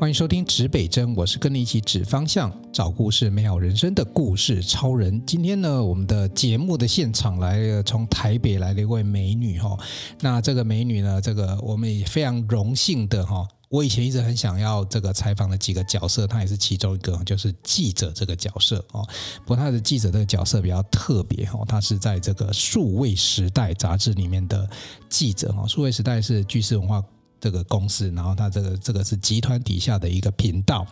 欢迎收听指北针，我是跟你一起指方向、找故事、美好人生的故事超人。今天呢，我们的节目的现场来了，从台北来了一位美女哈。那这个美女呢，这个我们也非常荣幸的哈。我以前一直很想要这个采访的几个角色，她也是其中一个，就是记者这个角色哦。不过她的记者这个角色比较特别哈，她是在这个数位时代杂志里面的记者哈。数位时代是巨狮文化。这个公司，然后它这个这个是集团底下的一个频道。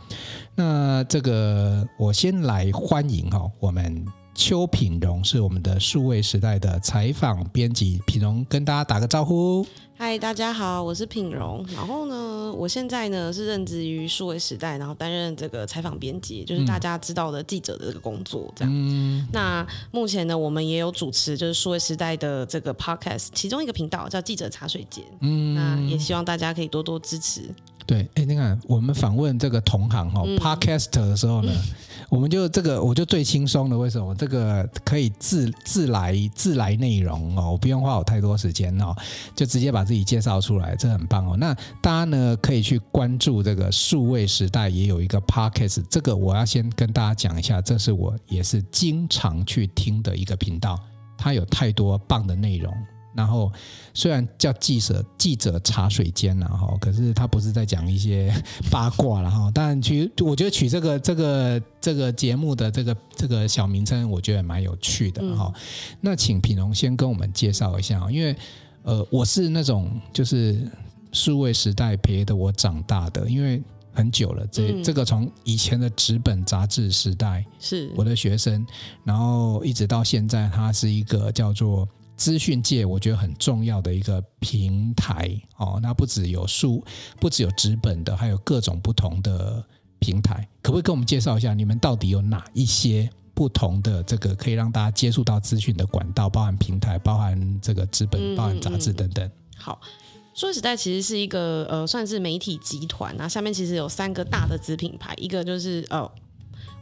那这个我先来欢迎哈，我们邱品荣是我们的数位时代的采访编辑，品荣跟大家打个招呼。嗨，大家好，我是品荣。然后呢，我现在呢是任职于数位时代，然后担任这个采访编辑，就是大家知道的记者的这个工作。这样。嗯。那目前呢，我们也有主持，就是数位时代的这个 podcast，其中一个频道叫记者茶水间。嗯。那也希望大家可以多多支持。对，哎，你看我们访问这个同行哈、嗯、，podcast 的时候呢。嗯 我们就这个，我就最轻松的。为什么？这个可以自自来自来内容哦，我不用花我太多时间哦，就直接把自己介绍出来，这很棒哦。那大家呢可以去关注这个数位时代，也有一个 podcast，这个我要先跟大家讲一下，这是我也是经常去听的一个频道，它有太多棒的内容。然后虽然叫记者记者茶水间了哈，可是他不是在讲一些八卦了哈。但取我觉得取这个这个这个节目的这个这个小名称，我觉得蛮有趣的哈。嗯、那请品荣先跟我们介绍一下，因为呃我是那种就是数位时代陪着我长大的，因为很久了，这、嗯、这个从以前的纸本杂志时代是我的学生，然后一直到现在，它是一个叫做。资讯界我觉得很重要的一个平台哦，那不只有书，不只有纸本的，还有各种不同的平台。可不可以跟我们介绍一下，你们到底有哪一些不同的这个可以让大家接触到资讯的管道？包含平台，包含这个纸本，包含杂志等等。嗯嗯嗯、好，说实在其实是一个呃，算是媒体集团那、啊、下面其实有三个大的子品牌，一个就是呃。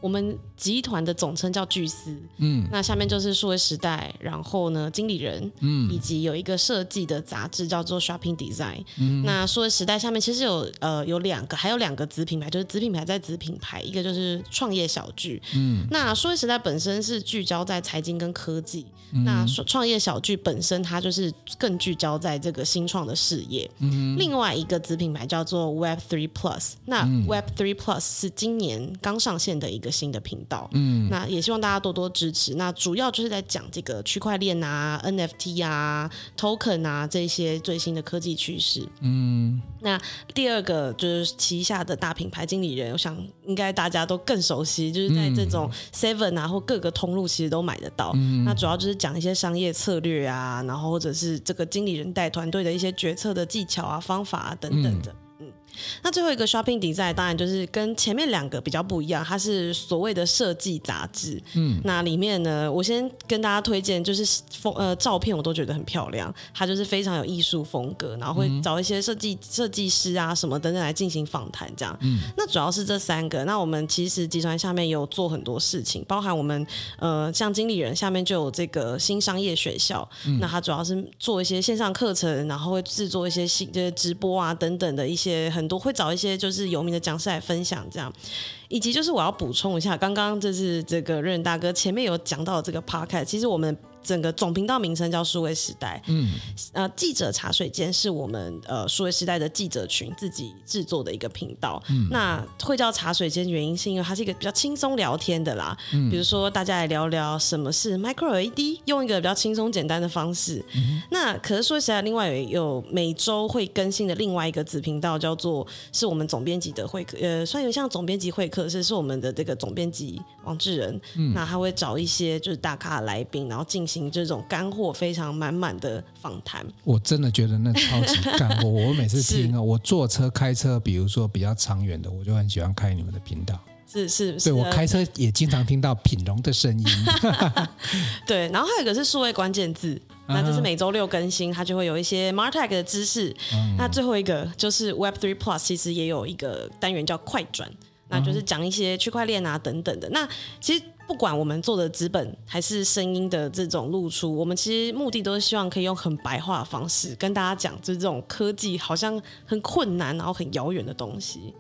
我们集团的总称叫巨思，嗯，那下面就是数位时代，然后呢，经理人，嗯，以及有一个设计的杂志叫做 Shopping Design，嗯，那数位时代下面其实有呃有两个，还有两个子品牌，就是子品牌在子品牌，一个就是创业小聚，嗯，那数位时代本身是聚焦在财经跟科技，嗯，那创业小聚本身它就是更聚焦在这个新创的事业，嗯，另外一个子品牌叫做 Web Three Plus，那 Web Three Plus 是今年刚上线的一个。新的频道，嗯，那也希望大家多多支持。那主要就是在讲这个区块链啊、NFT 啊、Token 啊这些最新的科技趋势。嗯，那第二个就是旗下的大品牌经理人，我想应该大家都更熟悉，就是在这种 Seven 啊或各个通路其实都买得到。嗯，那主要就是讲一些商业策略啊，然后或者是这个经理人带团队的一些决策的技巧啊、方法啊等等的。嗯那最后一个 Shopping Design 当然就是跟前面两个比较不一样，它是所谓的设计杂志。嗯，那里面呢，我先跟大家推荐，就是风呃照片我都觉得很漂亮，它就是非常有艺术风格，然后会找一些设计设计师啊什么等等来进行访谈这样。嗯，那主要是这三个。那我们其实集团下面有做很多事情，包含我们呃像经理人下面就有这个新商业学校，嗯、那它主要是做一些线上课程，然后会制作一些新这些直播啊等等的一些很。很多会找一些就是有名的讲师来分享，这样，以及就是我要补充一下，刚刚就是这个任大哥前面有讲到的这个 podcast，其实我们。整个总频道名称叫数位时代，嗯，呃，记者茶水间是我们呃数位时代的记者群自己制作的一个频道，嗯，那会叫茶水间原因是因为它是一个比较轻松聊天的啦，嗯，比如说大家来聊聊什么是 Micro LED，用一个比较轻松简单的方式，嗯，那可是数位时代另外有有每周会更新的另外一个子频道叫做是我们总编辑的会客，呃，算有像总编辑会客室，是是我们的这个总编辑王志仁，嗯，那他会找一些就是大咖的来宾，然后进行。这种干货非常满满的访谈，我真的觉得那超级干货。我每次听啊，我坐车开车，比如说比较长远的，我就很喜欢开你们的频道。是是，对是我开车也经常听到品荣的声音。对，然后还有一个是数位关键字，那这是每周六更新，它就会有一些 Martech 的知识。嗯、那最后一个就是 Web Three Plus，其实也有一个单元叫快转，那就是讲一些区块链啊等等的。那其实。不管我们做的资本还是声音的这种露出，我们其实目的都是希望可以用很白话的方式跟大家讲，就是这种科技好像很困难，然后很遥远的东西。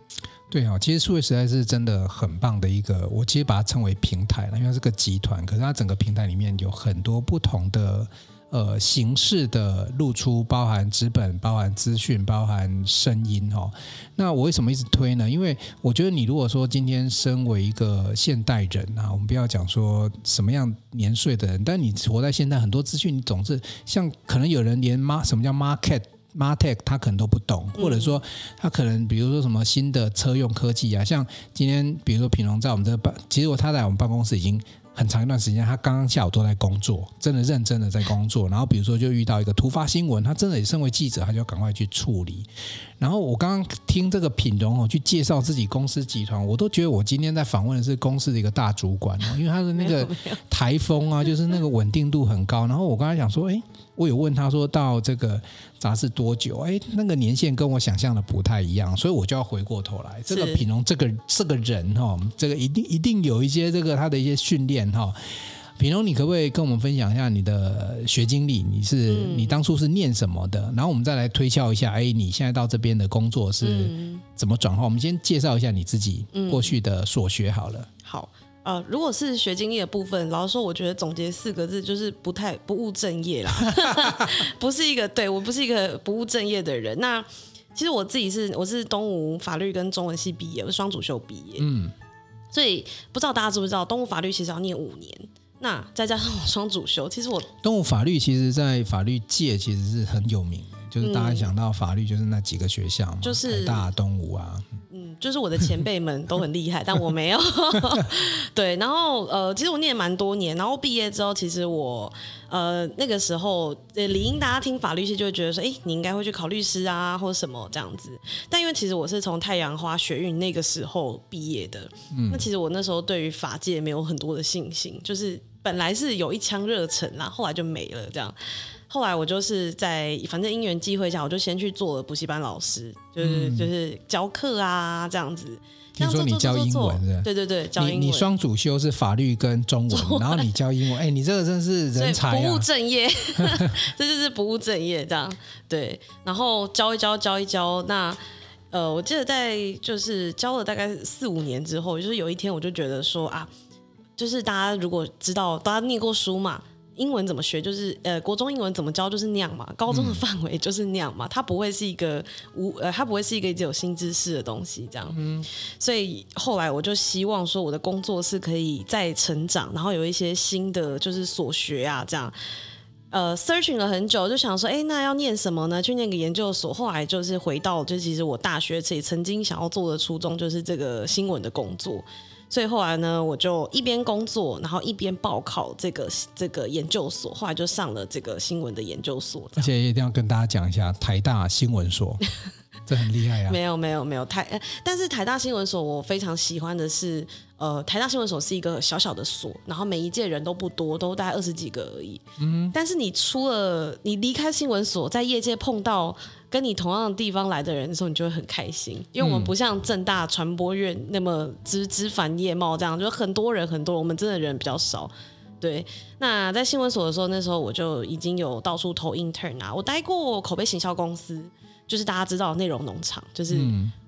对啊，其实数位时代是真的很棒的一个，我其实把它称为平台了，因为它是个集团，可是它整个平台里面有很多不同的。呃，形式的露出包含纸本、包含资讯、包含声音哦。那我为什么一直推呢？因为我觉得你如果说今天身为一个现代人啊，我们不要讲说什么样年岁的人，但你活在现代，很多资讯你总是像可能有人连 mar 什么叫 market martech 他可能都不懂，或者说他可能比如说什么新的车用科技啊，像今天比如说品龙在我们这办，其实我他在我们办公室已经。很长一段时间，他刚刚下午都在工作，真的认真的在工作。然后比如说就遇到一个突发新闻，他真的也身为记者，他就要赶快去处理。然后我刚刚听这个品荣哦去介绍自己公司集团，我都觉得我今天在访问的是公司的一个大主管哦，因为他的那个台风啊，就是那个稳定度很高。然后我刚才想说，哎。我有问他说到这个杂志多久？哎，那个年限跟我想象的不太一样，所以我就要回过头来。这个品荣这个这个人哈，这个一定一定有一些这个他的一些训练哈。品龙，你可不可以跟我们分享一下你的学经历？你是、嗯、你当初是念什么的？然后我们再来推敲一下，哎，你现在到这边的工作是怎么转化？我们先介绍一下你自己过去的所学好了。好。呃，如果是学经历的部分，老实说，我觉得总结四个字就是不太不务正业啦，不是一个对我不是一个不务正业的人。那其实我自己是我是东吴法律跟中文系毕业，我是双主修毕业，嗯，所以不知道大家知不知道，动物法律其实要念五年，那再加上我双主修，其实我动物法律其实在法律界其实是很有名，就是大家想到法律就是那几个学校嘛，就是大、东吴啊。嗯就是我的前辈们都很厉害，但我没有。对，然后呃，其实我念蛮多年，然后毕业之后，其实我呃那个时候呃理应大家听法律系就会觉得说，哎，你应该会去考律师啊，或者什么这样子。但因为其实我是从太阳花学运那个时候毕业的，嗯，那其实我那时候对于法界没有很多的信心，就是本来是有一腔热忱啦，后来就没了这样。后来我就是在反正因缘际会下，我就先去做了补习班老师，就是、嗯、就是教课啊这样子。听说你教英文是？对对对，教英文。你你双主修是法律跟中文，中文然后你教英文，哎，你这个真是人才啊！不务正业，这就是不务正业这样。对，然后教一教教一教，那呃，我记得在就是教了大概四五年之后，就是有一天我就觉得说啊，就是大家如果知道，大家念过书嘛。英文怎么学？就是呃，国中英文怎么教就是那样嘛。高中的范围就是那样嘛。它不会是一个无呃，它不会是一个只有新知识的东西这样。嗯。所以后来我就希望说，我的工作是可以再成长，然后有一些新的就是所学啊这样。呃，searching 了很久，就想说，哎，那要念什么呢？去念个研究所。后来就是回到，就其实我大学也曾经想要做的初衷，就是这个新闻的工作。所以后来呢，我就一边工作，然后一边报考这个这个研究所，后来就上了这个新闻的研究所。而且一定要跟大家讲一下，台大新闻所，这很厉害啊！没有没有没有台，但是台大新闻所我非常喜欢的是，呃，台大新闻所是一个小小的所，然后每一届人都不多，都大概二十几个而已。嗯，但是你出了，你离开新闻所，在业界碰到。跟你同样的地方来的人的时候，你就会很开心，因为我们不像正大传播院那么枝枝繁叶茂这样，就很多人很多，我们真的人比较少。对，那在新闻所的时候，那时候我就已经有到处投 intern 啊，我待过口碑行销公司，就是大家知道的内容农场，就是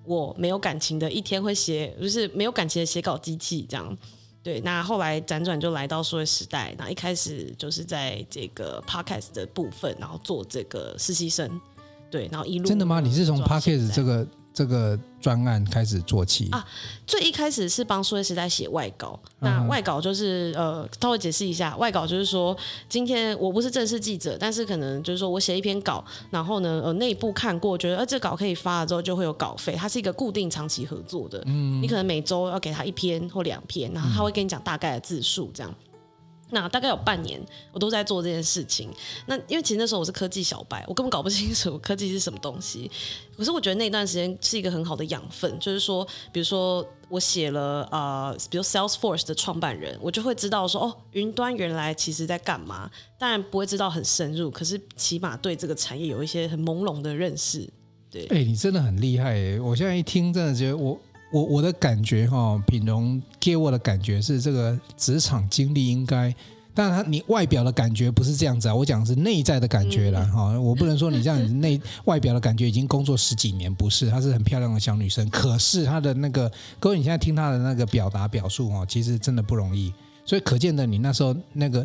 我没有感情的一天会写，就是没有感情的写稿机器这样。对，那后来辗转就来到数位时代，那一开始就是在这个 podcast 的部分，然后做这个实习生。对，然后一路真的吗？你是从 Podcast 这个这个专案开始做起啊？最一开始是帮数位时代写外稿，那外稿就是呃，稍微解释一下，外稿就是说，今天我不是正式记者，但是可能就是说我写一篇稿，然后呢，呃，内部看过，觉得呃，这稿可以发了之后，就会有稿费，它是一个固定长期合作的，嗯，你可能每周要给他一篇或两篇，然后他会跟你讲大概的字数这样。那大概有半年，我都在做这件事情。那因为其实那时候我是科技小白，我根本搞不清楚科技是什么东西。可是我觉得那段时间是一个很好的养分，就是说，比如说我写了呃，比如 Salesforce 的创办人，我就会知道说，哦，云端原来其实在干嘛。当然不会知道很深入，可是起码对这个产业有一些很朦胧的认识。对，哎、你真的很厉害哎！我现在一听，真的觉得我。我我的感觉哈，品龙给我的感觉是，这个职场经历应该当然，他你外表的感觉不是这样子啊，我讲的是内在的感觉啦。哈、嗯。我不能说你这样子内外表的感觉已经工作十几年，不是，她是很漂亮的小女生。可是她的那个，各位你现在听她的那个表达表述哦，其实真的不容易。所以可见的，你那时候那个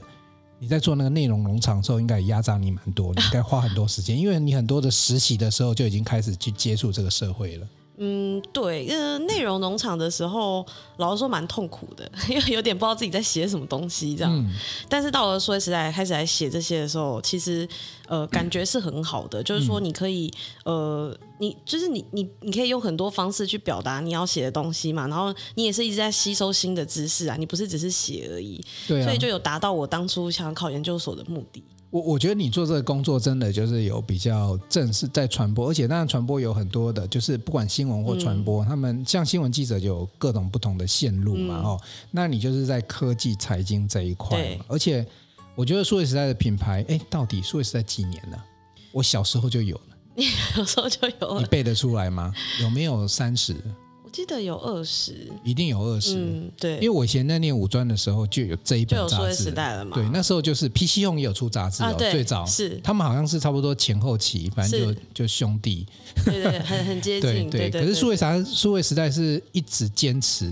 你在做那个内容农场的时候，应该也压榨你蛮多，你应该花很多时间，因为你很多的实习的时候就已经开始去接触这个社会了。嗯，对，呃，内容农场的时候，老实说蛮痛苦的，因为有点不知道自己在写什么东西这样。嗯、但是到了数位时代开始来写这些的时候，其实呃感觉是很好的，嗯、就是说你可以呃，你就是你你你可以用很多方式去表达你要写的东西嘛，然后你也是一直在吸收新的知识啊，你不是只是写而已，对啊、所以就有达到我当初想要考研究所的目的。我我觉得你做这个工作真的就是有比较正式在传播，而且当然传播有很多的，就是不管新闻或传播，嗯、他们像新闻记者就有各种不同的线路嘛，哦、嗯，那你就是在科技财经这一块，对而且我觉得数位时代的品牌，哎，到底数位时代几年了？我小时候就有了，你小时候就有了，你背得出来吗？有没有三十？记得有二十，一定有二十。嗯，对，因为我以前在念五专的时候就有这一本杂志，了嘛。对，那时候就是 PC Home 也有出杂志哦，最早是他们好像是差不多前后期，反正就就兄弟，对对，很很接近。对对，可是数位啥数位时代是一直坚持，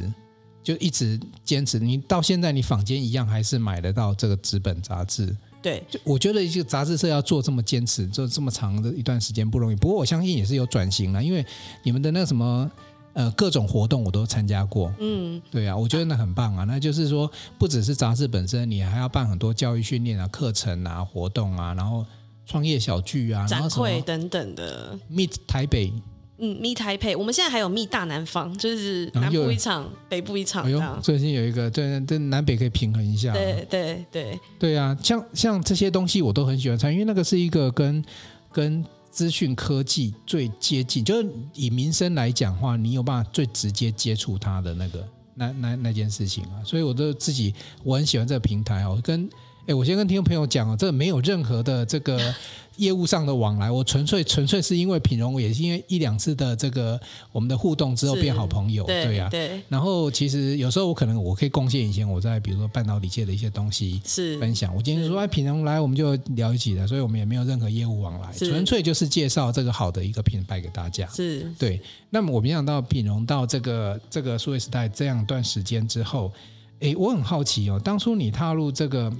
就一直坚持。你到现在你坊间一样还是买得到这个纸本杂志。对，就我觉得一个杂志社要做这么坚持，做这么长的一段时间不容易。不过我相信也是有转型了，因为你们的那个什么。呃，各种活动我都参加过，嗯，对啊，我觉得那很棒啊。那就是说，不只是杂志本身，你还要办很多教育训练啊、课程啊、活动啊，然后创业小聚啊、展会等等的。Meet 台北，嗯，Meet 台北，我们现在还有 Meet 大南方，就是南部一场，北部一场。哎呦，最近有一个，对，对，南北可以平衡一下。对对对，对啊，像像这些东西我都很喜欢参与，因为那个是一个跟跟。资讯科技最接近，就是以民生来讲的话，你有办法最直接接触它的那个那那那件事情啊，所以我都自己我很喜欢这个平台哦，跟。哎，我先跟听众朋友讲哦，这没有任何的这个业务上的往来，我纯粹纯粹是因为品荣，也是因为一两次的这个我们的互动之后变好朋友，对呀，对。然后其实有时候我可能我可以贡献一些我在比如说半导体界的一些东西是分享。我今天说哎，品荣来，我们就聊一起的，所以我们也没有任何业务往来，纯粹就是介绍这个好的一个品牌给大家。是对。那么我没想到品荣到这个这个数位时代这样一段时间之后，哎，我很好奇哦，当初你踏入这个。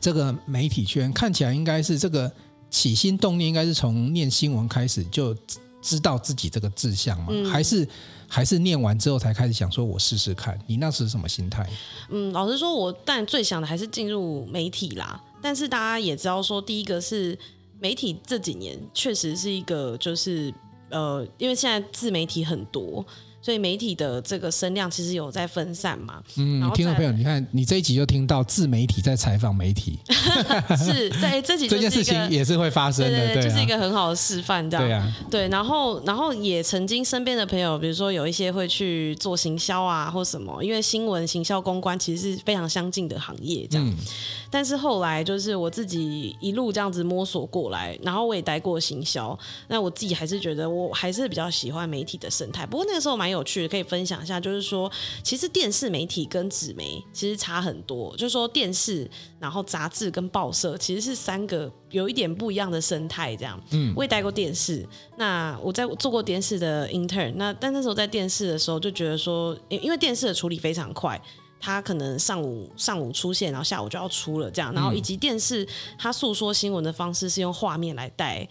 这个媒体圈看起来应该是这个起心动念，应该是从念新闻开始就知道自己这个志向吗？嗯、还是还是念完之后才开始想说，我试试看？你那时是什么心态？嗯，老实说，我但最想的还是进入媒体啦。但是大家也知道，说第一个是媒体这几年确实是一个，就是呃，因为现在自媒体很多。所以媒体的这个声量其实有在分散嘛？嗯，听众朋友，你看你这一集就听到自媒体在采访媒体，是对这集这件事情也是会发生的，对，对，对，对，就是一个很好的示范，这样。对啊，对，然后然后也曾经身边的朋友，比如说有一些会去做行销啊，或什么，因为新闻、行销、公关其实是非常相近的行业，这样。嗯、但是后来就是我自己一路这样子摸索过来，然后我也待过行销，那我自己还是觉得我还是比较喜欢媒体的生态。不过那个时候蛮有趣的，可以分享一下，就是说，其实电视媒体跟纸媒其实差很多。就是说，电视，然后杂志跟报社其实是三个有一点不一样的生态。这样，嗯，我也带过电视，那我在做过电视的 intern，那但那时候在电视的时候就觉得说，因为电视的处理非常快，它可能上午上午出现，然后下午就要出了这样，然后以及电视它诉说新闻的方式是用画面来带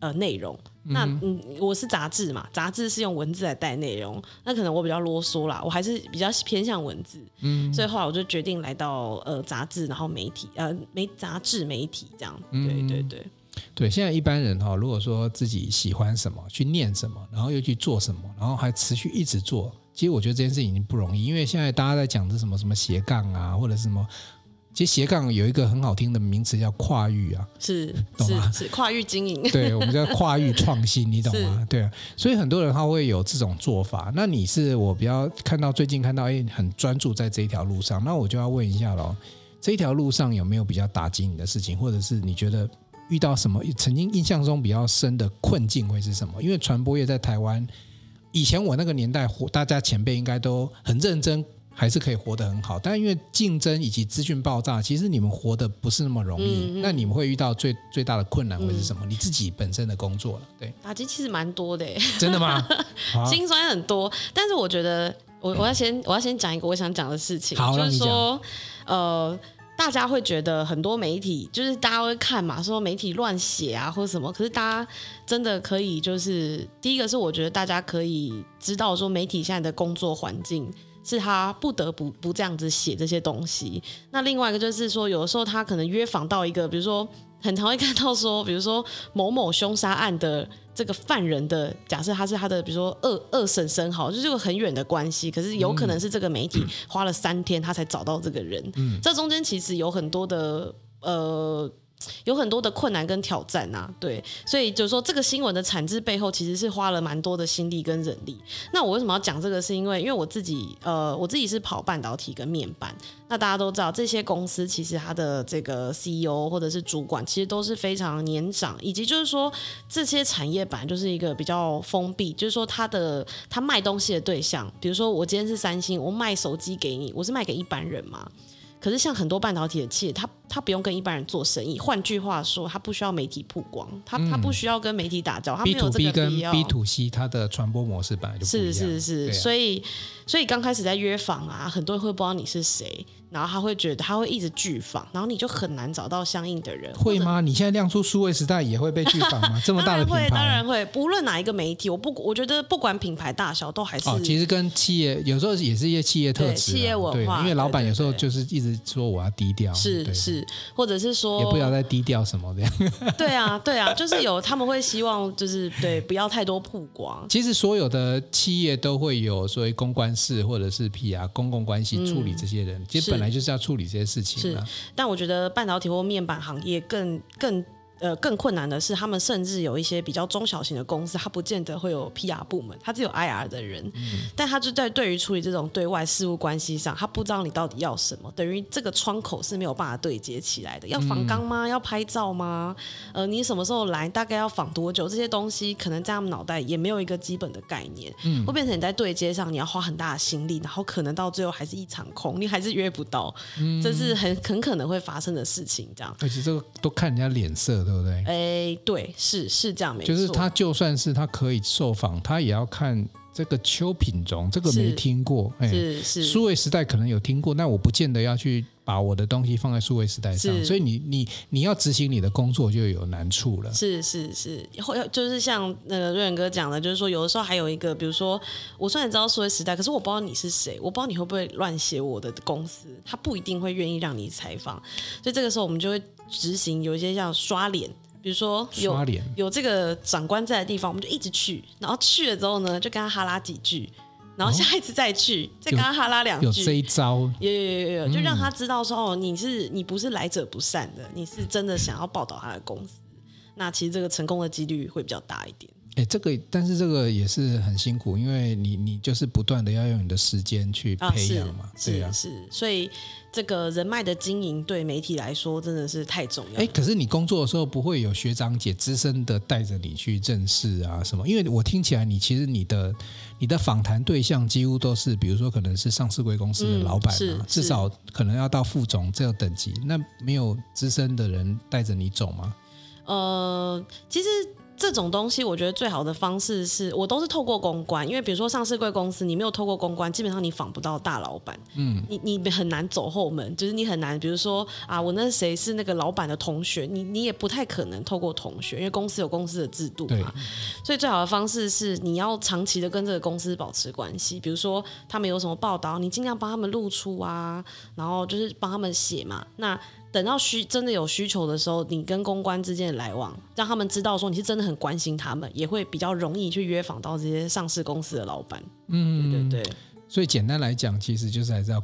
呃内容。那嗯，我是杂志嘛，杂志是用文字来带内容，那可能我比较啰嗦啦，我还是比较偏向文字，嗯，所以后来我就决定来到呃杂志，然后媒体呃媒杂志媒体这样，对对对对。现在一般人哈，如果说自己喜欢什么，去念什么，然后又去做什么，然后还持续一直做，其实我觉得这件事情已经不容易，因为现在大家在讲的什么什么斜杠啊，或者是什么。其实斜杠有一个很好听的名词叫跨域啊，是，懂吗？是，是跨域经营，对，我们叫跨域创新，你懂吗？是对啊，所以很多人他会有这种做法。那你是我比较看到最近看到哎，很专注在这一条路上，那我就要问一下喽，这一条路上有没有比较打击你的事情，或者是你觉得遇到什么曾经印象中比较深的困境会是什么？因为传播业在台湾以前我那个年代，大家前辈应该都很认真。还是可以活得很好。但因为竞争以及资讯爆炸，其实你们活得不是那么容易。嗯嗯，那你们会遇到最最大的困难会是什么？嗯、你自己本身的工作了，对，打击其实蛮多的，真的吗？心酸很多，但是我觉得我我要先我要先讲一个我想讲的事情，好，就是说，呃。大家会觉得很多媒体就是大家会看嘛，说媒体乱写啊或者什么，可是大家真的可以就是第一个是我觉得大家可以知道说媒体现在的工作环境是他不得不不这样子写这些东西。那另外一个就是说，有的时候他可能约访到一个，比如说很常会看到说，比如说某某凶杀案的。这个犯人的假设他是他的，比如说二二婶婶，好，就是个很远的关系，可是有可能是这个媒体花了三天他才找到这个人，嗯，这中间其实有很多的呃。有很多的困难跟挑战啊，对，所以就是说这个新闻的产制背后其实是花了蛮多的心力跟人力。那我为什么要讲这个？是因为因为我自己呃，我自己是跑半导体跟面板。那大家都知道这些公司其实它的这个 CEO 或者是主管其实都是非常年长，以及就是说这些产业本来就是一个比较封闭，就是说它的它卖东西的对象，比如说我今天是三星，我卖手机给你，我是卖给一般人嘛。可是像很多半导体的企业，它他不用跟一般人做生意，换句话说，他不需要媒体曝光，他他不需要跟媒体打交道，他没有这个必要。B to B 跟 B to C，它的传播模式本来就不一样。是是是，啊、所以所以刚开始在约访啊，很多人会不知道你是谁。然后他会觉得他会一直拒访，然后你就很难找到相应的人。会吗？你现在亮出数位时代也会被拒访吗？这么大的品牌，当然会，当然会。不论哪一个媒体，我不，我觉得不管品牌大小，都还是。哦，其实跟企业有时候也是一些企业特质，企业文化。因为老板有时候就是一直说我要低调，是是，或者是说也不要再低调什么这样。对啊，对啊，就是有他们会希望就是对不要太多曝光。其实所有的企业都会有所谓公关室或者是 PR 公共关系处理这些人，嗯、其实本来就是要处理这。些事情是，但我觉得半导体或面板行业更更呃更困难的是，他们甚至有一些比较中小型的公司，他不见得会有 PR 部门，他只有 IR 的人，嗯、但他就在对于处理这种对外事务关系上，他不知道你到底要什么，等于这个窗口是没有办法对接起来的。要访纲吗？要拍照吗？呃，你什么时候来？大概要访多久？这些东西可能在他们脑袋也没有一个基本的概念，嗯，会变成你在对接上你要花很大的心力，然后可能到最后还是一场空，你还是约不到，嗯、这是很很可能会发生的事情。这样，而且这个都看人家脸色。对不对？哎，对，是是这样，没错。就是他就算是他可以受访，他也要看这个邱品种，这个没听过。是，哎、是是，数位时代可能有听过，但我不见得要去把我的东西放在数位时代上。所以你你你要执行你的工作就有难处了。是是是，会就是像那个瑞仁哥讲的，就是说有的时候还有一个，比如说我虽然知道数位时代，可是我不知道你是谁，我不知道你会不会乱写我的公司，他不一定会愿意让你采访。所以这个时候我们就会。执行有一些像刷脸，比如说有刷脸？有这个长官在的地方，我们就一直去，然后去了之后呢，就跟他哈拉几句，然后下一次再去，哦、再跟他哈拉两句，有这一招，有有有有，就让他知道说哦，你是你不是来者不善的，你是真的想要报道他的公司，那其实这个成功的几率会比较大一点。哎，这个但是这个也是很辛苦，因为你你就是不断的要用你的时间去培养嘛，啊对啊，是，所以这个人脉的经营对媒体来说真的是太重要。哎，可是你工作的时候不会有学长姐资深的带着你去正视啊什么？因为我听起来你其实你的你的访谈对象几乎都是，比如说可能是上市贵公司的老板至少可能要到副总这个等级，那没有资深的人带着你走吗？呃，其实。这种东西，我觉得最好的方式是我都是透过公关，因为比如说上市贵公司，你没有透过公关，基本上你访不到大老板，嗯，你你很难走后门，就是你很难，比如说啊，我那谁是那个老板的同学，你你也不太可能透过同学，因为公司有公司的制度嘛，所以最好的方式是你要长期的跟这个公司保持关系，比如说他们有什么报道，你尽量帮他们露出啊，然后就是帮他们写嘛，那。等到需真的有需求的时候，你跟公关之间的来往，让他们知道说你是真的很关心他们，也会比较容易去约访到这些上市公司的老板。嗯，对对对。所以简单来讲，其实就是还是要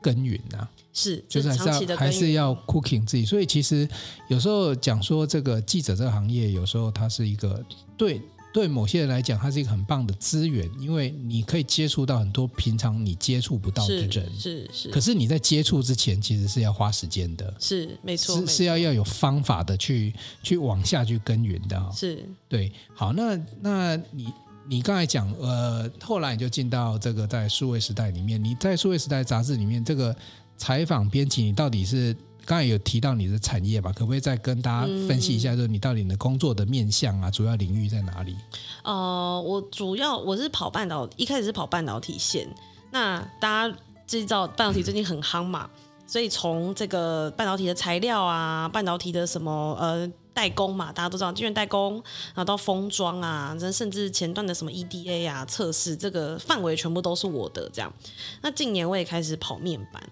耕耘啊，是，就是还是要还是要 cooking 自己。所以其实有时候讲说这个记者这个行业，有时候它是一个对。对某些人来讲，它是一个很棒的资源，因为你可以接触到很多平常你接触不到的人。是是。是，可是你在接触之前，其实是要花时间的。是没错。是是要要有方法的去去往下去耕耘的。是。对。好，那那你你刚才讲，呃，后来你就进到这个在数位时代里面，你在数位时代杂志里面这个采访编辑，你到底是刚才有提到你的产业吧？可不可以再跟大家分析一下，就是你到底你的工作的面向啊，主要领域在哪里？呃，我主要我是跑半导，一开始是跑半导体线。那大家知道半导体最近很夯嘛，所以从这个半导体的材料啊，半导体的什么呃。代工嘛，大家都知道，晶圆代工，然后到封装啊，甚至前段的什么 EDA 啊测试，这个范围全部都是我的这样。那近年我也开始跑面板。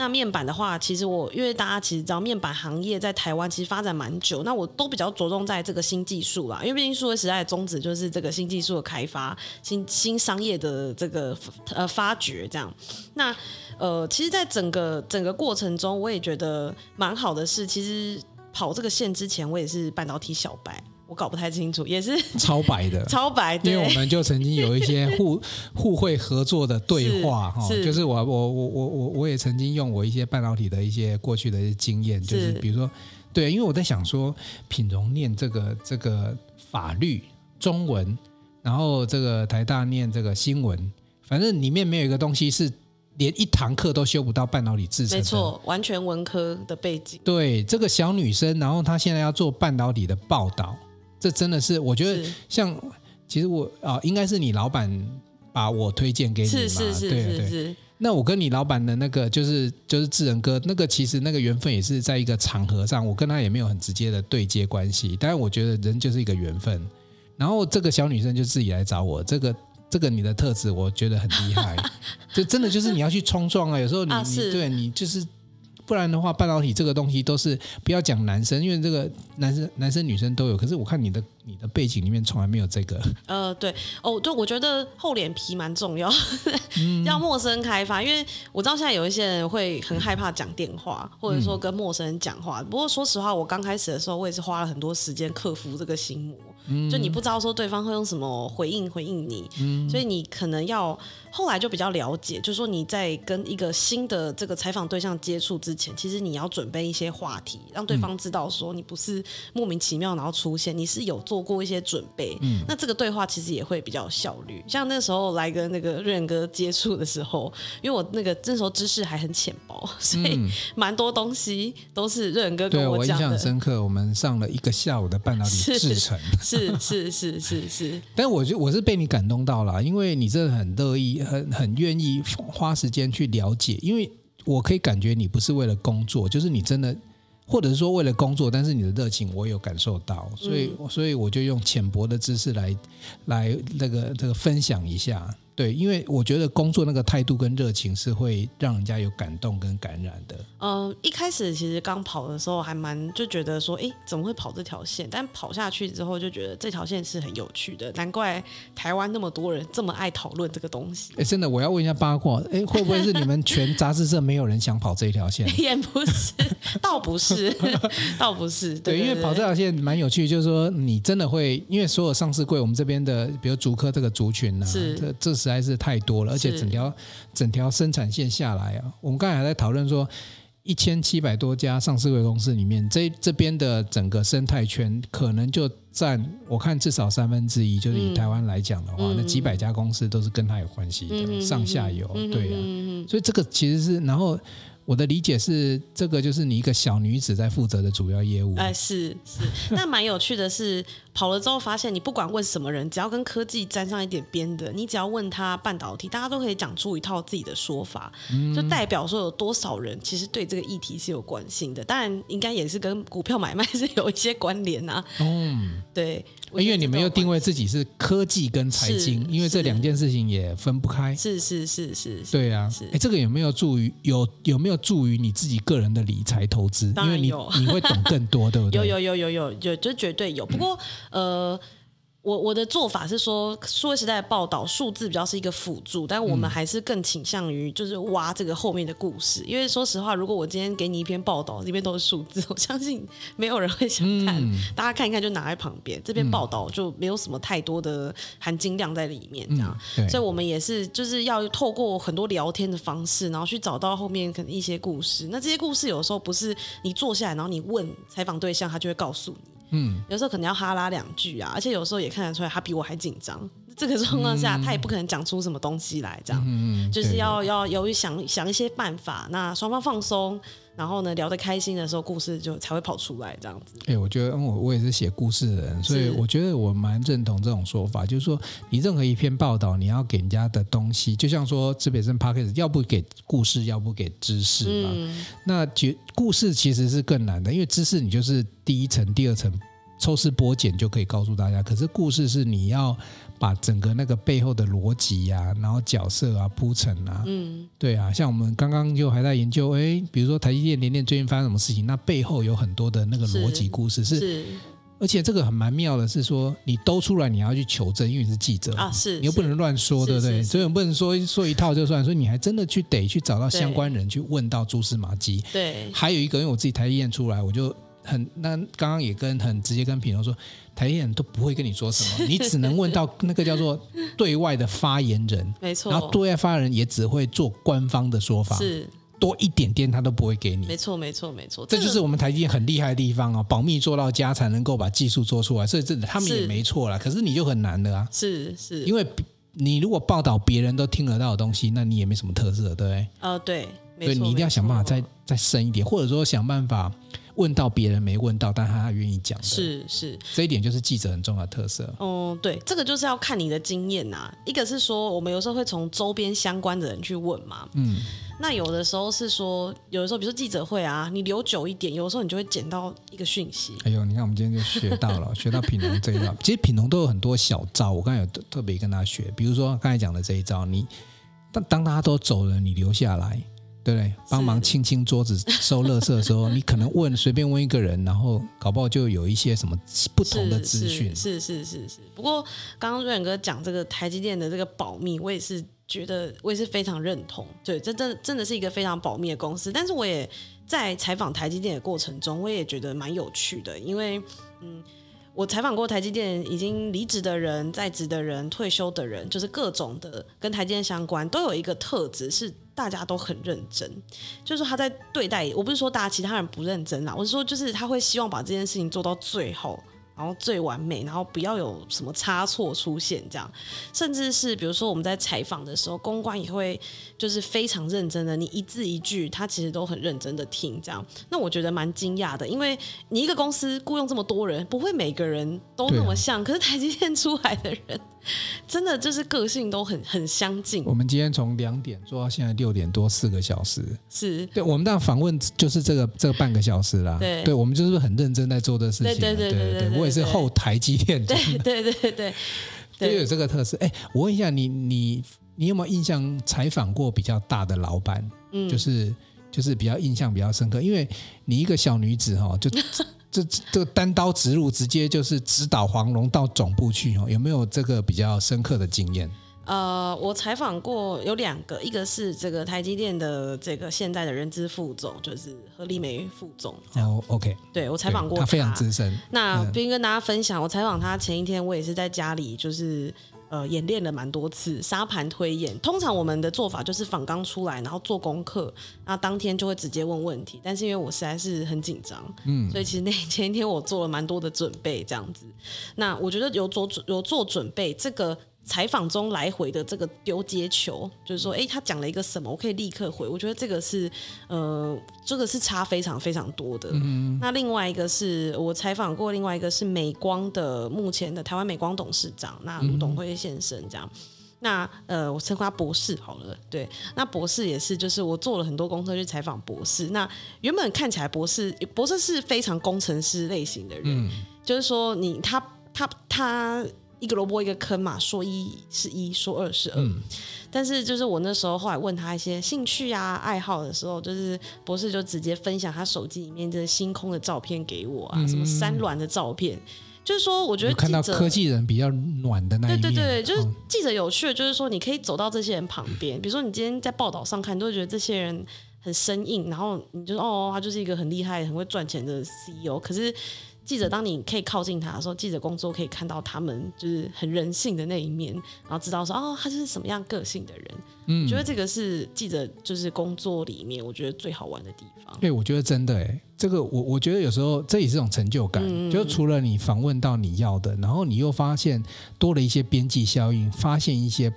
那面板的话，其实我因为大家其实知道，面板行业在台湾其实发展蛮久，那我都比较着重在这个新技术啦，因为毕竟数位时代的宗旨就是这个新技术的开发，新新商业的这个呃发掘这样。那呃，其实，在整个整个过程中，我也觉得蛮好的是，其实。跑这个线之前，我也是半导体小白，我搞不太清楚，也是 超白的，超白。对，因为我们就曾经有一些 互互惠合作的对话哈，就是我我我我我我也曾经用我一些半导体的一些过去的一些经验，就是比如说，对，因为我在想说，品荣念这个这个法律中文，然后这个台大念这个新闻，反正里面没有一个东西是。连一堂课都修不到半导体制成，没错，完全文科的背景。对，这个小女生，然后她现在要做半导体的报道，这真的是我觉得像，其实我啊、呃，应该是你老板把我推荐给你嘛，是是是对对是。那我跟你老板的那个就是就是智仁哥，那个其实那个缘分也是在一个场合上，我跟他也没有很直接的对接关系，但是我觉得人就是一个缘分。然后这个小女生就自己来找我，这个。这个你的特质，我觉得很厉害，就真的就是你要去冲撞啊！有时候你、啊、你对你就是。不然的话，半导体这个东西都是不要讲男生，因为这个男生、男生、女生都有。可是我看你的你的背景里面从来没有这个。呃，对哦，对，我觉得厚脸皮蛮重要，嗯、要陌生开发。因为我知道现在有一些人会很害怕讲电话，或者说跟陌生人讲话。不过说实话，我刚开始的时候，我也是花了很多时间克服这个心魔。嗯、就你不知道说对方会用什么回应回应你，嗯、所以你可能要。后来就比较了解，就是说你在跟一个新的这个采访对象接触之前，其实你要准备一些话题，让对方知道说你不是莫名其妙然后出现，你是有做过一些准备。嗯，那这个对话其实也会比较有效率。像那时候来跟那个瑞仁哥接触的时候，因为我那个那时候知识还很浅薄，所以蛮多东西都是瑞仁哥跟我讲的。对，我印象很深刻，我们上了一个下午的半导体制程，是是是是是。是是 我就我是被你感动到了，因为你真的很乐意。很很愿意花时间去了解，因为我可以感觉你不是为了工作，就是你真的，或者是说为了工作，但是你的热情我有感受到，所以所以我就用浅薄的知识来来那个这个分享一下。对，因为我觉得工作那个态度跟热情是会让人家有感动跟感染的。呃，一开始其实刚跑的时候还蛮就觉得说，哎，怎么会跑这条线？但跑下去之后就觉得这条线是很有趣的，难怪台湾那么多人这么爱讨论这个东西。哎，真的，我要问一下八卦，哎，会不会是你们全杂志社没有人想跑这一条线？也不是，倒不是，倒不是。对，对，对，对，因为跑这条线蛮有趣，就是说你真的会，因为所有上市柜，我们这边的，比如竹科这个族群呢、啊，是这这是。实在是太多了，而且整条整条生产线下来啊，我们刚才还在讨论说，一千七百多家上市柜公司里面，这这边的整个生态圈可能就占我看至少三分之一，就是以台湾来讲的话，嗯、那几百家公司都是跟他有关系的，嗯、上下游，嗯、对呀、啊，所以这个其实是然后。我的理解是，这个就是你一个小女子在负责的主要业务。哎，是是，那蛮有趣的是，跑了之后发现，你不管问什么人，只要跟科技沾上一点边的，你只要问他半导体，大家都可以讲出一套自己的说法，嗯、就代表说有多少人其实对这个议题是有关心的。当然，应该也是跟股票买卖是有一些关联、啊。嗯，对。因为你们又定位自己是科技跟财经，因为这两件事情也分不开。是是是是，是，对啊。哎，这个有没有助于有有没有助于你自己个人的理财投资？因为你你会懂更多，对不对？有有有有有有，就绝对有。不过呃。我我的做法是说，数位时代的报道数字比较是一个辅助，但我们还是更倾向于就是挖这个后面的故事。因为说实话，如果我今天给你一篇报道，里面都是数字，我相信没有人会想看。嗯、大家看一看就拿在旁边，这篇报道就没有什么太多的含金量在里面，这样。嗯、所以我们也是就是要透过很多聊天的方式，然后去找到后面可能一些故事。那这些故事有时候不是你坐下来，然后你问采访对象，他就会告诉你。嗯，有时候可能要哈拉两句啊，而且有时候也看得出来他比我还紧张。这个状况下，他也不可能讲出什么东西来，这样，嗯、就是要要由于想想一些办法，那双方放松。然后呢，聊得开心的时候，故事就才会跑出来，这样子。哎、欸，我觉得，我我也是写故事的人，所以我觉得我蛮认同这种说法，就是说，你任何一篇报道，你要给人家的东西，就像说指北镇 Podcast 要不给故事，要不给知识嘛。嗯、那觉故事其实是更难的，因为知识你就是第一层、第二层抽丝剥茧就可以告诉大家，可是故事是你要。把整个那个背后的逻辑呀，然后角色啊铺陈啊，嗯，对啊，像我们刚刚就还在研究，哎，比如说台积电、联电最近发生什么事情，那背后有很多的那个逻辑故事是，是，而且这个很蛮妙的，是说你兜出来，你要去求证，因为你是记者啊，是，你又不能乱说，对不对？所以不能说说一套就算，所以你还真的去得去找到相关人去问到蛛丝马迹。对，还有一个，因为我自己台积电出来，我就很那刚刚也跟很直接跟品荣说。台湾人都不会跟你说什么，你只能问到那个叫做对外的发言人，没错。然后对外发言人也只会做官方的说法，是多一点点他都不会给你。没错，没错，没错。这就是我们台积电很厉害的地方哦，保密做到家才能够把技术做出来，所以这他们也没错啦。可是你就很难的啊，是是，因为你如果报道别人都听得到的东西，那你也没什么特色，对不对？呃，对，所以你一定要想办法再再深一点，或者说想办法。问到别人没问到，但他愿意讲，是是，这一点就是记者很重要的特色。哦、嗯，对，这个就是要看你的经验呐、啊。一个是说，我们有时候会从周边相关的人去问嘛，嗯，那有的时候是说，有的时候比如说记者会啊，你留久一点，有的时候你就会捡到一个讯息。哎呦，你看我们今天就学到了，学到品农这一招。其实品农都有很多小招，我刚才有特别跟他学，比如说刚才讲的这一招，你当当大家都走了，你留下来。对不对？帮忙清清桌子、收垃圾的时候，你可能问随便问一个人，然后搞不好就有一些什么不同的资讯。是是是是，是。不过刚刚瑞远哥讲这个台积电的这个保密，我也是觉得我也是非常认同。对，这真真的是一个非常保密的公司。但是我也在采访台积电的过程中，我也觉得蛮有趣的，因为嗯。我采访过台积电已经离职的人、在职的人、退休的人，就是各种的跟台积电相关，都有一个特质是大家都很认真。就是他在对待，我不是说大家其他人不认真啦，我是说就是他会希望把这件事情做到最后。然后最完美，然后不要有什么差错出现，这样，甚至是比如说我们在采访的时候，公关也会就是非常认真的，你一字一句，他其实都很认真的听，这样。那我觉得蛮惊讶的，因为你一个公司雇佣这么多人，不会每个人都那么像，啊、可是台积电出来的人。真的就是个性都很很相近。我们今天从两点做到现在六点多，四个小时。是对，我们当访问就是这个这个半个小时啦。对，对我们就是很认真在做的事情。对对对对对，我也是后台积电。对对对对对，就有这个特色。哎，我问一下你，你你有没有印象采访过比较大的老板？嗯，就是就是比较印象比较深刻，因为你一个小女子哈，就。这这个单刀直入，直接就是直捣黄龙到总部去哦，有没有这个比较深刻的经验？呃，我采访过有两个，一个是这个台积电的这个现在的人资副总，就是何丽梅副总。哦，OK，对我采访过他，他非常资深。那边跟大家分享，我采访他前一天，我也是在家里，就是。呃，演练了蛮多次沙盘推演。通常我们的做法就是访刚出来，然后做功课，那当天就会直接问问题。但是因为我实在是很紧张，嗯，所以其实那前一天我做了蛮多的准备，这样子。那我觉得有做准有做准备这个。采访中来回的这个丢接球，就是说，哎，他讲了一个什么，我可以立刻回。我觉得这个是，呃，这个是差非常非常多的。嗯。那另外一个是我采访过，另外一个是美光的目前的台湾美光董事长，那卢董辉先生这样。嗯、那呃，我称呼他博士好了。对，那博士也是，就是我做了很多功课去采访博士。那原本看起来博士博士是非常工程师类型的人，嗯、就是说你他他他。他一个萝卜一个坑嘛，说一是一，说二是二。嗯。但是就是我那时候后来问他一些兴趣啊、爱好的时候，就是博士就直接分享他手机里面这星空的照片给我啊，嗯、什么山峦的照片。就是说，我觉得看到科技人比较暖的那一面。对对对，就是记者有趣的，就是说你可以走到这些人旁边，嗯、比如说你今天在报道上看，都会觉得这些人很生硬，然后你就哦，他就是一个很厉害、很会赚钱的 CEO，可是。记者当你可以靠近他的时候，记者工作可以看到他们就是很人性的那一面，然后知道说哦，他就是什么样个性的人。嗯，我觉得这个是记者就是工作里面我觉得最好玩的地方。对，我觉得真的哎，这个我我觉得有时候这也是一种成就感，嗯、就除了你访问到你要的，然后你又发现多了一些边际效应，发现一些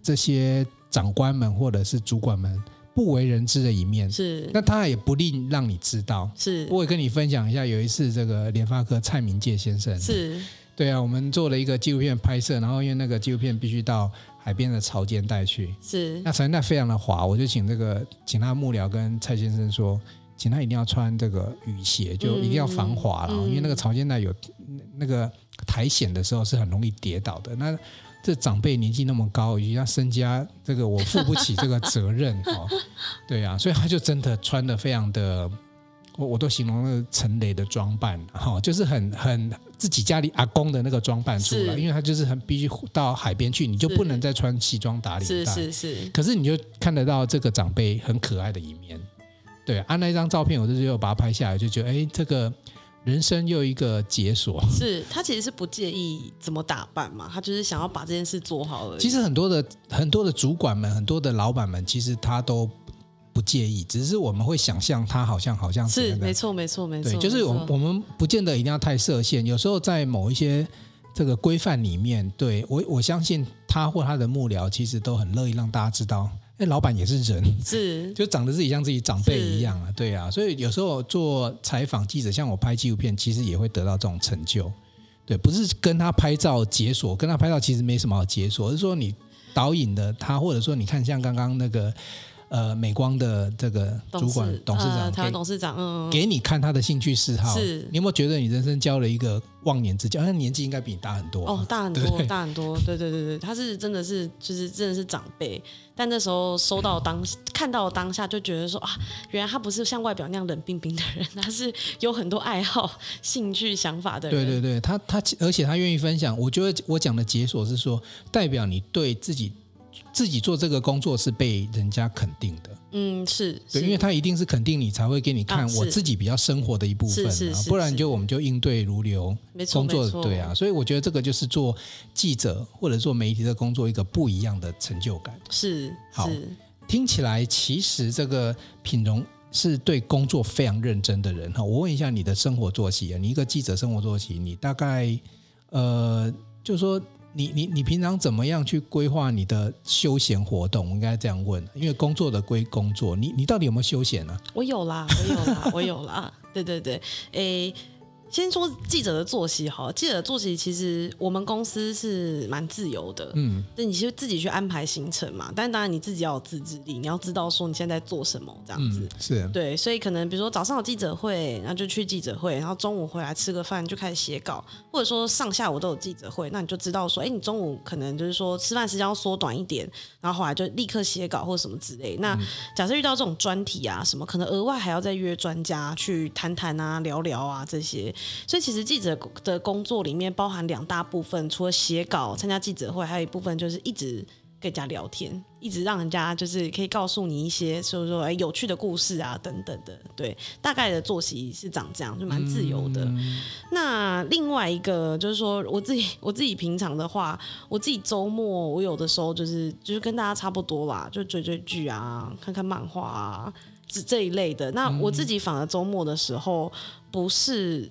这些长官们或者是主管们。不为人知的一面。是，那他也不吝让你知道。是，我也跟你分享一下，有一次这个联发科蔡明介先生。是，对啊，我们做了一个纪录片拍摄，然后因为那个纪录片必须到海边的潮间带去，是，那潮间带非常的滑，我就请这个请他幕僚跟蔡先生说，请他一定要穿这个雨鞋，就一定要防滑了，嗯，因为那个潮间带有那个苔藓的时候是很容易跌倒的。那这长辈年纪那么高，以及他身家，这个我负不起这个责任 哦。对啊，所以他就真的穿的非常的，我我都形容那个陈雷的装扮哈、哦，就是很很自己家里阿公的那个装扮出来，因为他就是很必须到海边去，你就不能再穿西装打领带。是是是。可是你就看得到这个长辈很可爱的一面。对，按、啊、那张照片，我就又把它拍下来，就觉得哎，这个。人生又一个解锁，是他其实是不介意怎么打扮嘛，他就是想要把这件事做好而已。其实很多的很多的主管们，很多的老板们，其实他都不介意，只是我们会想象他好像好像是没错没错没错，对，就是我我们不见得一定要太设限，有时候在某一些这个规范里面，对，我我相信他或他的幕僚其实都很乐意让大家知道。那老板也是人，是 就长得自己像自己长辈一样啊，对啊，所以有时候做采访记者，像我拍纪录片，其实也会得到这种成就。对，不是跟他拍照解锁，跟他拍照其实没什么好解锁，而是说你导引的他，或者说你看像刚刚那个。呃，美光的这个主管董事长，他董事长，嗯，给你看他的兴趣嗜好，是你有没有觉得你人生交了一个忘年之交？他年纪应该比你大很多哦，大很多，大很多，对对对对，他是真的是就是真的是长辈，但那时候收到当看到当下就觉得说啊，原来他不是像外表那样冷冰冰的人，他是有很多爱好、兴趣、想法的人。对对对，他他而且他愿意分享，我觉得我讲的解锁是说，代表你对自己。自己做这个工作是被人家肯定的，嗯，是对，因为他一定是肯定你才会给你看我自己比较生活的一部分，啊，不然就我们就应对如流，没错工作对啊，所以我觉得这个就是做记者或者做媒体的工作一个不一样的成就感，是好，听起来其实这个品荣是对工作非常认真的人哈。我问一下你的生活作息啊，你一个记者生活作息，你大概呃，就是说。你你你平常怎么样去规划你的休闲活动？我应该这样问，因为工作的归工作，你你到底有没有休闲呢、啊？我有啦，我有啦，我有啦，对对对，诶。先说记者的作息哈，记者的作息其实我们公司是蛮自由的，嗯，那你就自己去安排行程嘛。但当然你自己要有自制力，你要知道说你现在在做什么这样子，嗯、是对。所以可能比如说早上有记者会，然后就去记者会，然后中午回来吃个饭就开始写稿，或者说上下午都有记者会，那你就知道说，哎，你中午可能就是说吃饭时间要缩短一点，然后后来就立刻写稿或者什么之类。那假设遇到这种专题啊什么，可能额外还要再约专家去谈谈啊、聊聊啊这些。所以其实记者的工作里面包含两大部分，除了写稿、参加记者会，还有一部分就是一直跟人家聊天，一直让人家就是可以告诉你一些，所以说哎有趣的故事啊等等的。对，大概的作息是长这样，就蛮自由的。嗯、那另外一个就是说，我自己我自己平常的话，我自己周末我有的时候就是就是跟大家差不多啦，就追追剧啊，看看漫画啊这这一类的。那我自己反而周末的时候不是。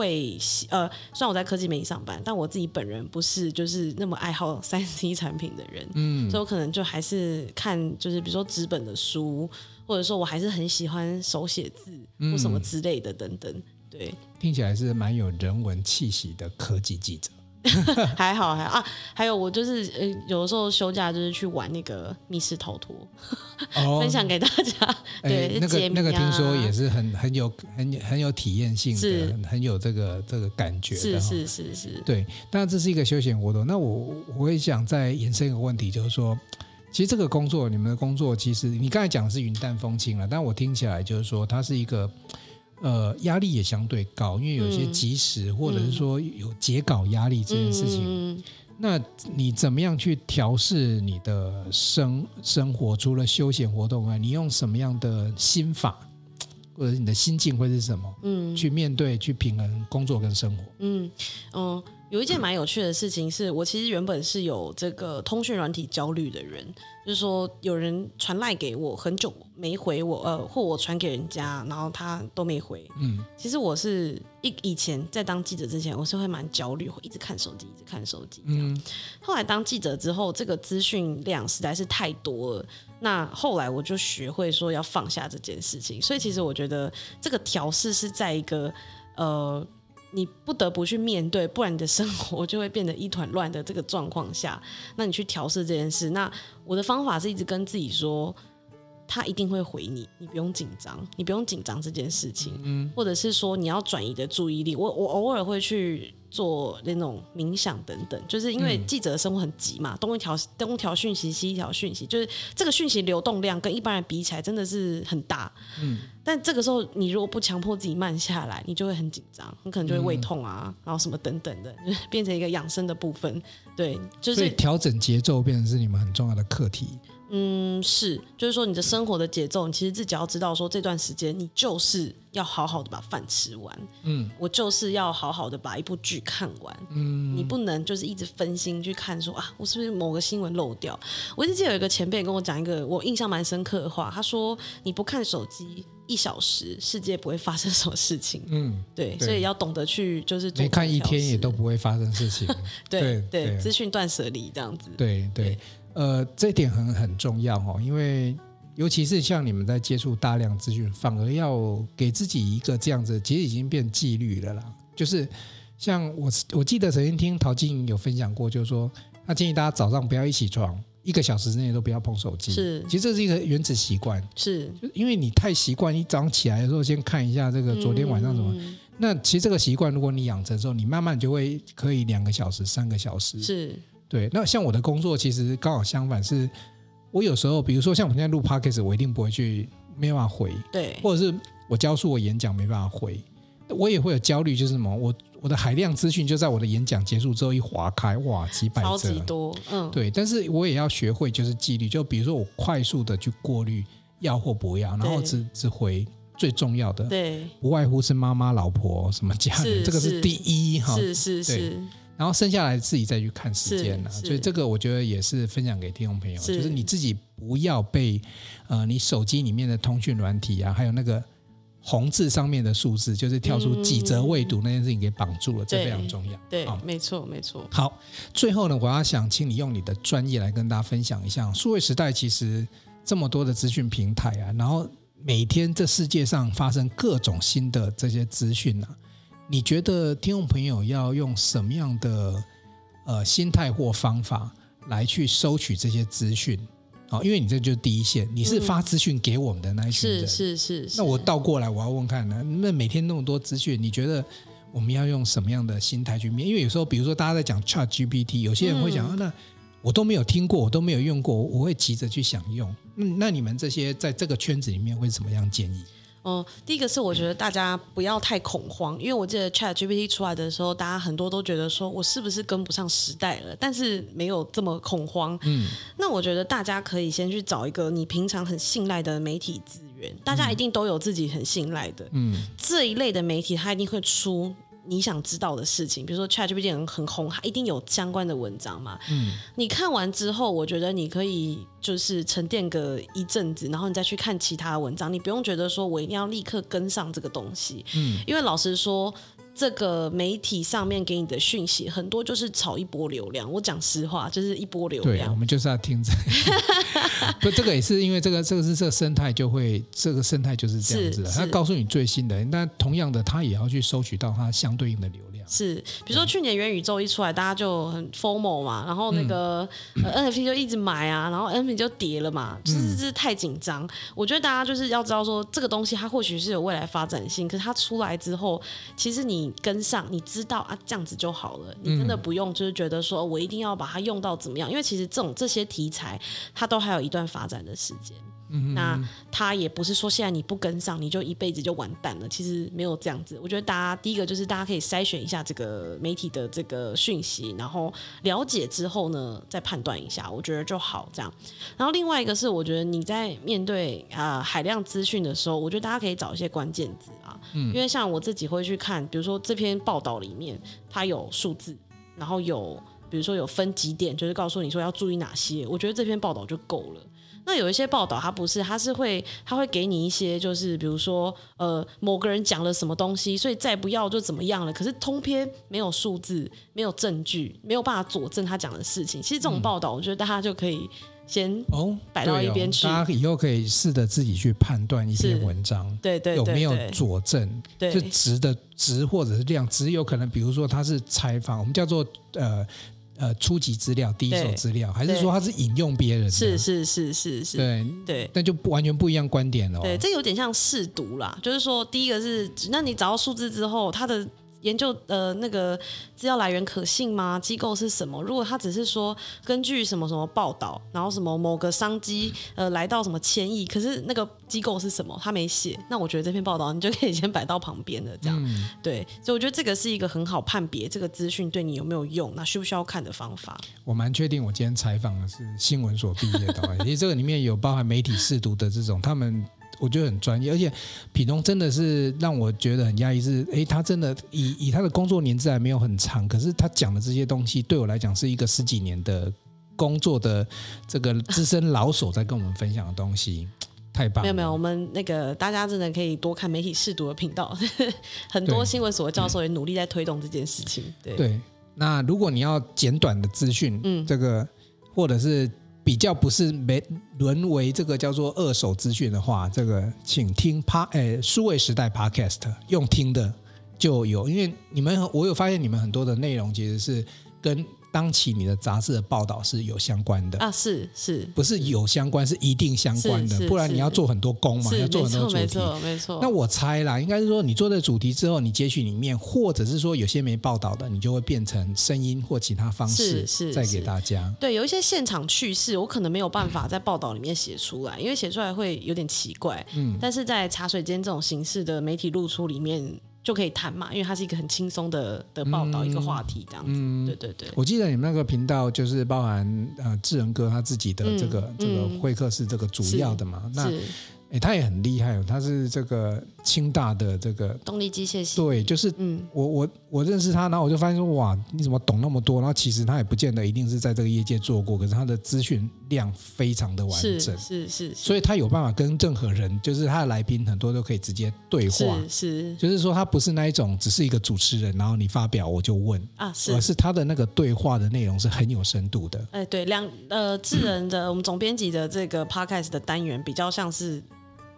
会呃，虽然我在科技媒体上班，但我自己本人不是就是那么爱好三 C 产品的人，嗯，所以我可能就还是看就是比如说纸本的书，或者说我还是很喜欢手写字或什么之类的等等，对，听起来是蛮有人文气息的科技记者。还好还好啊，还有我就是呃，有的时候休假就是去玩那个密室逃脱，哦、分享给大家。对，那个那个听说也是很很有很很有体验性的，是很有这个这个感觉的。是是是是。对，当然这是一个休闲活动。那我我也想再延伸一个问题，就是说，其实这个工作，你们的工作，其实你刚才讲的是云淡风轻了，但我听起来就是说，它是一个。呃，压力也相对高，因为有些及时、嗯、或者是说有截稿压力这件事情。嗯、那你怎么样去调试你的生生活？除了休闲活动外，你用什么样的心法？或者是你的心境会是什么？嗯，去面对、去平衡工作跟生活。嗯嗯，有一件蛮有趣的事情是，我其实原本是有这个通讯软体焦虑的人，就是说有人传赖给我很久没回我，呃，或我传给人家，然后他都没回。嗯，其实我是一以前在当记者之前，我是会蛮焦虑，会一直看手机，一直看手机。嗯，后来当记者之后，这个资讯量实在是太多了。那后来我就学会说要放下这件事情，所以其实我觉得这个调试是在一个呃，你不得不去面对，不然你的生活就会变得一团乱的这个状况下，那你去调试这件事。那我的方法是一直跟自己说，他一定会回你，你不用紧张，你不用紧张这件事情，嗯，或者是说你要转移的注意力，我我偶尔会去。做那种冥想等等，就是因为记者的生活很急嘛，东一条东一条讯息，西一条讯息，就是这个讯息流动量跟一般人比起来真的是很大。嗯，但这个时候你如果不强迫自己慢下来，你就会很紧张，你可能就会胃痛啊，嗯、然后什么等等的，就 变成一个养生的部分。对，就是调整节奏变成是你们很重要的课题。嗯，是，就是说你的生活的节奏，你其实自己要知道，说这段时间你就是要好好的把饭吃完，嗯，我就是要好好的把一部剧看完，嗯，你不能就是一直分心去看说，说啊，我是不是某个新闻漏掉？我一直记得有一个前辈跟我讲一个我印象蛮深刻的话，他说你不看手机一小时，世界不会发生什么事情，嗯，对，对，所以要懂得去就是没看一天也都不会发生事情，对对，资讯断舍离这样子，对对。对呃，这点很很重要哦，因为尤其是像你们在接触大量资讯，反而要给自己一个这样子，其实已经变纪律了啦。就是像我，我记得曾经听陶晶莹有分享过，就是说他建议大家早上不要一起床，一个小时之内都不要碰手机。是，其实这是一个原子习惯。是，因为你太习惯，你早上起来的时候先看一下这个昨天晚上什么。嗯、那其实这个习惯，如果你养成之后，你慢慢就会可以两个小时、三个小时。是。对，那像我的工作其实刚好相反，是我有时候，比如说像我们现在录 podcast，我一定不会去，没办法回，对，或者是我教书我演讲没办法回，我也会有焦虑，就是什么，我我的海量资讯就在我的演讲结束之后一划开，哇，几百则，超级多，嗯，对，但是我也要学会就是纪律，就比如说我快速的去过滤要或不要，然后只只回最重要的，对，不外乎是妈妈、老婆什么家人，这个是第一哈，是是。是。然后剩下来自己再去看时间了，所以这个我觉得也是分享给听众朋友，就是你自己不要被呃你手机里面的通讯软体啊，还有那个红字上面的数字，就是跳出几则未读那件事情给绑住了，这非常重要。对，没错没错。好，最后呢，我要想请你用你的专业来跟大家分享一下，数位时代其实这么多的资讯平台啊，然后每天这世界上发生各种新的这些资讯啊。你觉得听众朋友要用什么样的呃心态或方法来去收取这些资讯？好，因为你这就是第一线，你是发资讯给我们的那一群人。是是是。那我倒过来，我要问看呢，那每天那么多资讯，你觉得我们要用什么样的心态去面？因为有时候，比如说大家在讲 ChatGPT，有些人会讲、嗯啊，那我都没有听过，我都没有用过，我会急着去想用。嗯，那你们这些在这个圈子里面会怎么样建议？哦、嗯，第一个是我觉得大家不要太恐慌，因为我记得 ChatGPT 出来的时候，大家很多都觉得说我是不是跟不上时代了，但是没有这么恐慌。嗯，那我觉得大家可以先去找一个你平常很信赖的媒体资源，大家一定都有自己很信赖的，嗯，这一类的媒体，它一定会出。你想知道的事情，比如说 ChatGPT 很很红，它一定有相关的文章嘛。嗯，你看完之后，我觉得你可以就是沉淀个一阵子，然后你再去看其他文章。你不用觉得说我一定要立刻跟上这个东西。嗯，因为老实说。这个媒体上面给你的讯息很多就是炒一波流量，我讲实话就是一波流量。对，我们就是要听这个。不，这个也是因为这个，这个是这个生态就会，这个生态就是这样子的。他告诉你最新的，那同样的，他也要去收取到它相对应的流量。是，比如说去年元宇宙一出来，大家就很 FOMO 嘛，然后那个、嗯。呃、NFT 就一直买啊，然后 NFT 就跌了嘛，就是就是太紧张。我觉得大家就是要知道说，这个东西它或许是有未来发展性，可是它出来之后，其实你跟上，你知道啊，这样子就好了，你真的不用就是觉得说我一定要把它用到怎么样，因为其实这种这些题材，它都还有一段发展的时间。嗯，那他也不是说现在你不跟上，你就一辈子就完蛋了。其实没有这样子。我觉得大家第一个就是大家可以筛选一下这个媒体的这个讯息，然后了解之后呢，再判断一下，我觉得就好这样。然后另外一个是，我觉得你在面对啊、呃、海量资讯的时候，我觉得大家可以找一些关键字啊，嗯，因为像我自己会去看，比如说这篇报道里面它有数字，然后有比如说有分几点，就是告诉你说要注意哪些，我觉得这篇报道就够了。那有一些报道，它不是，它是会，它会给你一些，就是比如说，呃，某个人讲了什么东西，所以再不要就怎么样了。可是通篇没有数字，没有证据，没有办法佐证他讲的事情。其实这种报道，我觉得大家就可以先哦摆到一边去。哦哦、大家以后可以试着自己去判断一篇文章，对对，有没有佐证，对，是值的值或者是量，值有可能，比如说他是采访，我们叫做呃。呃，初级资料、第一手资料，还是说他是引用别人的？是是是是是，对对，那就不完全不一样观点了。对，这有点像试读啦，就是说，第一个是，那你找到数字之后，它的。研究呃那个资料来源可信吗？机构是什么？如果他只是说根据什么什么报道，然后什么某个商机呃来到什么千亿，可是那个机构是什么？他没写，那我觉得这篇报道你就可以先摆到旁边的，这样、嗯、对。所以我觉得这个是一个很好判别这个资讯对你有没有用，那需不需要看的方法。我蛮确定，我今天采访的是新闻所毕业的，其实这个里面有包含媒体试读的这种他们。我觉得很专业，而且品东真的是让我觉得很压抑。是，哎，他真的以以他的工作年资还没有很长，可是他讲的这些东西对我来讲是一个十几年的工作的这个资深老手在跟我们分享的东西，太棒了。没有没有，我们那个大家真的可以多看媒体试读的频道，很多新闻所的教授也努力在推动这件事情。对对，那如果你要简短的资讯，嗯，这个或者是。比较不是没沦为这个叫做二手资讯的话，这个请听 Pa 诶数位时代 Podcast 用听的就有，因为你们我有发现你们很多的内容其实是跟。当期你的杂志的报道是有相关的啊，是是，不是有相关，是一定相关的，不然你要做很多工嘛，要做很多主题，没错没错。那我猜啦，应该是说你做这主题之后，你截取里面，或者是说有些没报道的，你就会变成声音或其他方式，是再给大家。对，有一些现场趣事，我可能没有办法在报道里面写出来，因为写出来会有点奇怪。嗯，但是在茶水间这种形式的媒体露出里面。就可以谈嘛，因为它是一个很轻松的的报道，嗯、一个话题这样子。嗯、对对对。我记得你们那个频道就是包含呃智仁哥他自己的这个、嗯、这个会客室这个主要的嘛。是那哎，他也很厉害哦，他是这个清大的这个动力机械系。对，就是嗯，我我我认识他，然后我就发现说哇，你怎么懂那么多？然后其实他也不见得一定是在这个业界做过，可是他的资讯量非常的完整，是是是，所以他有办法跟任何人，就是他的来宾很多都可以直接对话，是是，就是说他不是那一种只是一个主持人，然后你发表我就问。啊，是，而是他的那个对话的内容是很有深度的。哎，对，两呃智人的、嗯、我们总编辑的这个 podcast 的单元比较像是。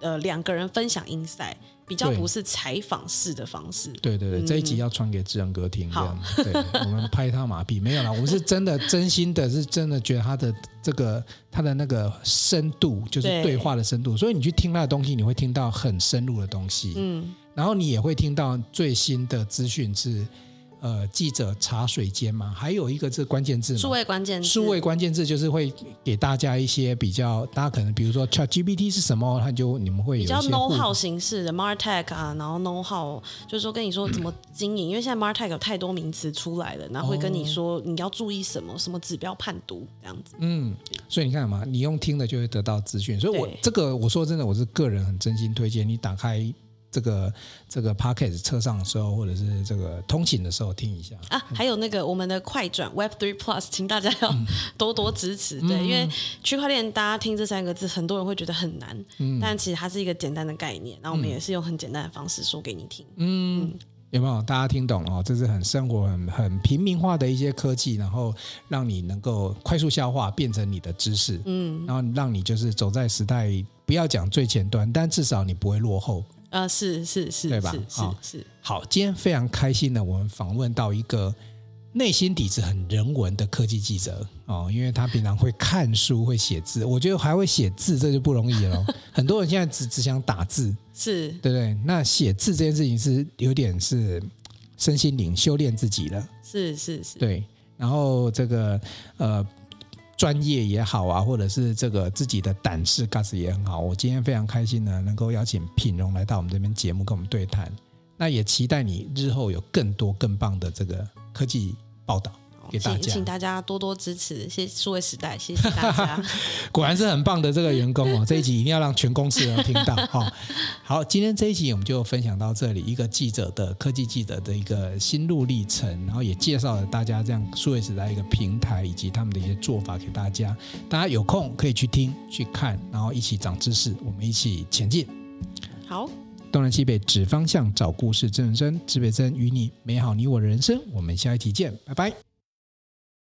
呃，两个人分享 insight，比较不是采访式的方式。对对对，嗯、这一集要传给志仁哥听，这样。好对，我们拍他马屁没有啦，我们是真的 真心的，是真的觉得他的这个他的那个深度，就是对话的深度。所以你去听他的东西，你会听到很深入的东西。嗯，然后你也会听到最新的资讯是。呃，记者茶水间嘛，还有一个这关键字，数位关键字，数位关键字就是会给大家一些比较，大家可能比如说 ChatGPT 是什么，它就你们会有比较 know how 形式的 Martech 啊，然后 know how 就是说跟你说怎么经营，嗯、因为现在 Martech 有太多名词出来了，然后会跟你说你要注意什么，什么指标判读这样子。嗯，所以你看嘛，你用听的就会得到资讯，所以我这个我说真的，我是个人很真心推荐你打开。这个这个 Podcast 车上的时候，或者是这个通勤的时候听一下。啊，还有那个我们的快转 Web Three Plus，请大家要 多多支持，嗯、对，因为区块链大家听这三个字，很多人会觉得很难，嗯，但其实它是一个简单的概念，然后我们也是用很简单的方式说给你听，嗯，嗯。有没有？大家听懂哦？这是很生活、很很平民化的一些科技，然后让你能够快速消化，变成你的知识，嗯，然后让你就是走在时代，不要讲最前端，但至少你不会落后。啊，是是是，对吧？是是好，今天非常开心的，我们访问到一个内心底子很人文的科技记者哦，因为他平常会看书，会写字，我觉得还会写字，这就不容易了。很多人现在只只想打字，是对不对？那写字这件事情是有点是身心灵修炼自己了，是是是，对。然后这个呃。专业也好啊，或者是这个自己的胆识、gas 也很好。我今天非常开心呢，能够邀请品荣来到我们这边节目跟我们对谈。那也期待你日后有更多更棒的这个科技报道。给大家请，请大家多多支持，谢谢数位时代，谢谢大家。果然是很棒的这个员工哦，这一集一定要让全公司人听到 哦。好，今天这一集我们就分享到这里，一个记者的科技记者的一个心路历程，然后也介绍了大家这样数位时代一个平台以及他们的一些做法给大家。大家有空可以去听去看，然后一起长知识，我们一起前进。好，东南西北指方向，找故事真人生，指北针与你美好你我的人生。我们下一期见，拜拜。